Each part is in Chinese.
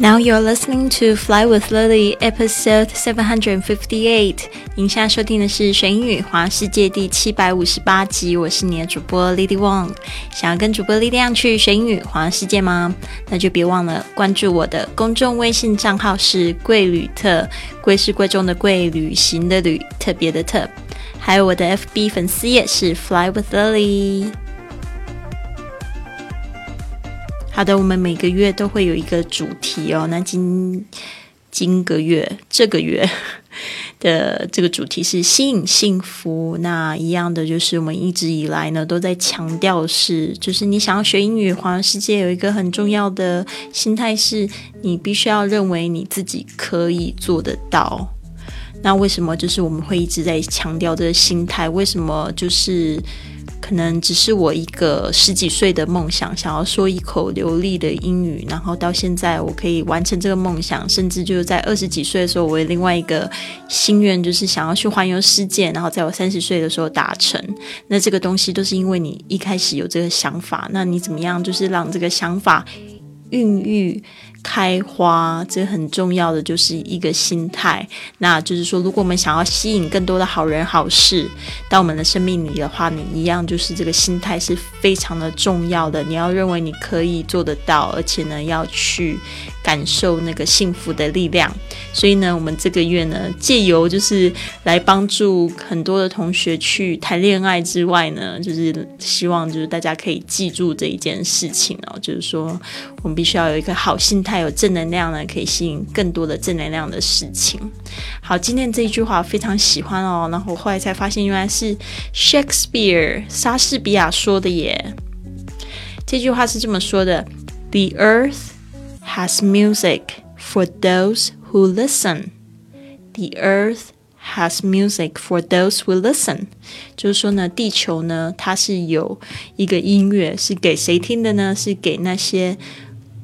Now you're listening to Fly with Lily, episode seven hundred fifty-eight. 您现在收听的是《学英语环世界》第七百五十八集。我是你的主播 Lily Wong。想要跟主播力量去学英语环世界吗？那就别忘了关注我的公众微信账号是“贵旅特”，贵是贵重的贵，旅行的旅，特别的特。还有我的 FB 粉丝页是 Fly with Lily。好的，我们每个月都会有一个主题哦。那今今个月这个月 的这个主题是吸引幸福。那一样的就是我们一直以来呢都在强调是，就是你想要学英语环游世界，有一个很重要的心态是，你必须要认为你自己可以做得到。那为什么就是我们会一直在强调这个心态？为什么就是？可能只是我一个十几岁的梦想，想要说一口流利的英语，然后到现在我可以完成这个梦想，甚至就是在二十几岁的时候，我有另外一个心愿，就是想要去环游世界，然后在我三十岁的时候达成。那这个东西都是因为你一开始有这个想法，那你怎么样，就是让这个想法孕育。开花，这很重要的就是一个心态。那就是说，如果我们想要吸引更多的好人好事到我们的生命里的话，你一样就是这个心态是非常的重要的。你要认为你可以做得到，而且呢，要去感受那个幸福的力量。所以呢，我们这个月呢，借由就是来帮助很多的同学去谈恋爱之外呢，就是希望就是大家可以记住这一件事情哦，就是说我们必须要有一个好心态。有正能量呢，可以吸引更多的正能量的事情。好，今天这一句话非常喜欢哦，然后我后来才发现原来是 Shakespeare 莎士比亚说的耶。这句话是这么说的：“The earth has music for those who listen. The earth has music for those who listen。”就是说呢，地球呢，它是有一个音乐，是给谁听的呢？是给那些。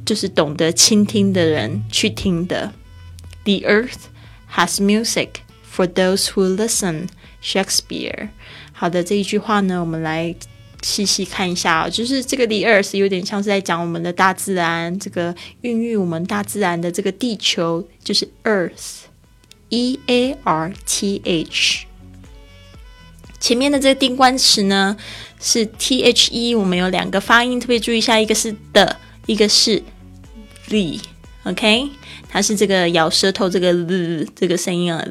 就是懂得倾听的人去听的。The earth has music for those who listen. Shakespeare。好的，这一句话呢，我们来细细看一下啊。就是这个 the earth 有点像是在讲我们的大自然，这个孕育我们大自然的这个地球，就是 earth，e a r t h。前面的这个定冠词呢是 t h e，我们有两个发音特别注意一下，一个是的，一个是。li，OK，它是这个咬舌头这个 l 这个声音啊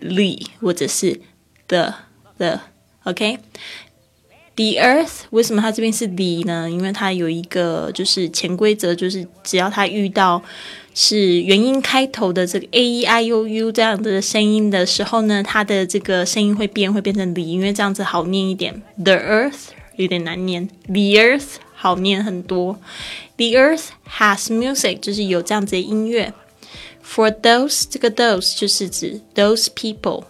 ，li 或者是 the the，OK。The Earth 为什么它这边是 the 呢？因为它有一个就是潜规则，就是只要它遇到是元音开头的这个 a e i o u 这样的声音的时候呢，它的这个声音会变，会变成 the，因为这样子好念一点。The Earth 有点难念，The Earth 好念很多。The earth has music，就是有这样子的音乐。For those，这个 those 就是指 those people，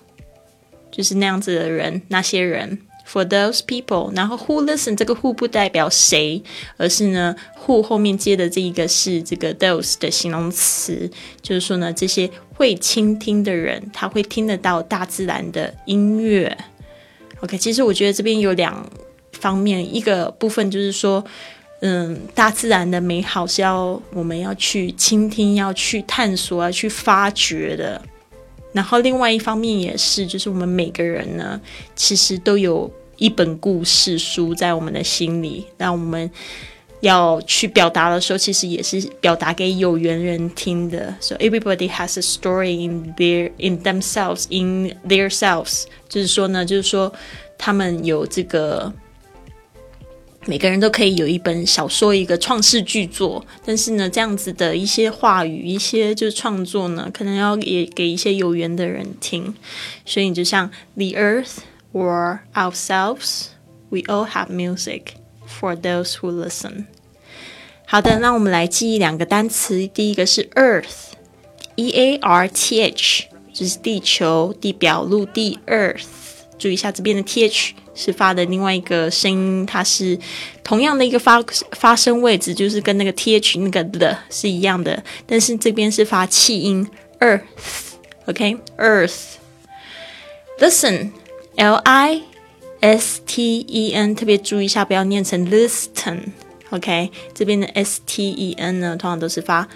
就是那样子的人，那些人。For those people，然后 who listen，这个 who 不代表谁，而是呢 who 后面接的这一个是这个 those 的形容词，就是说呢这些会倾听的人，他会听得到大自然的音乐。OK，其实我觉得这边有两方面，一个部分就是说。嗯，大自然的美好是要我们要去倾听、要去探索、要去发掘的。然后另外一方面也是，就是我们每个人呢，其实都有一本故事书在我们的心里。那我们要去表达的时候，其实也是表达给有缘人听的。So everybody has a story in their in themselves in their selves。就是说呢，就是说他们有这个。每个人都可以有一本小说，一个创世巨作。但是呢，这样子的一些话语，一些就是创作呢，可能要也给一些有缘的人听。所以，就像 the earth or ourselves, we all have music for those who listen。好的，那我们来记忆两个单词。第一个是 earth，e a r t h，就是地球、地表、陆地。earth，注意一下这边的 t h。是发的另外一个声音，它是同样的一个发发声位置，就是跟那个 t h 那个的是一样的，但是这边是发气音 earth，OK，earth。Listen，L I S T E N，特别注意一下，不要念成 listen，OK，这边的 S T E N 呢，通常都是发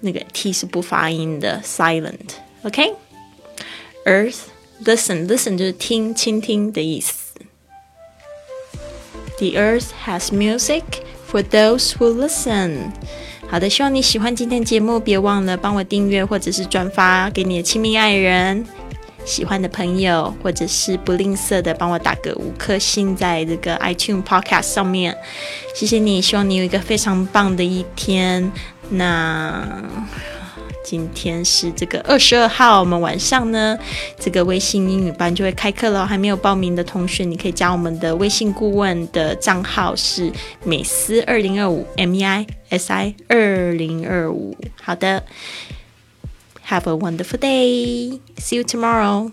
那个 t 是不发音的 Silent，OK，Earth。Listen，Listen 就是听、倾听的意思。The earth has music for those who listen。好的，希望你喜欢今天节目，别忘了帮我订阅或者是转发给你的亲密爱人、喜欢的朋友，或者是不吝啬的帮我打个五颗星在这个 iTunes Podcast 上面，谢谢你。希望你有一个非常棒的一天。那。今天是这个二十二号，我们晚上呢，这个微信英语班就会开课了。还没有报名的同学，你可以加我们的微信顾问的账号是美思二零二五 M E I S I 二零二五。好的，Have a wonderful day. See you tomorrow.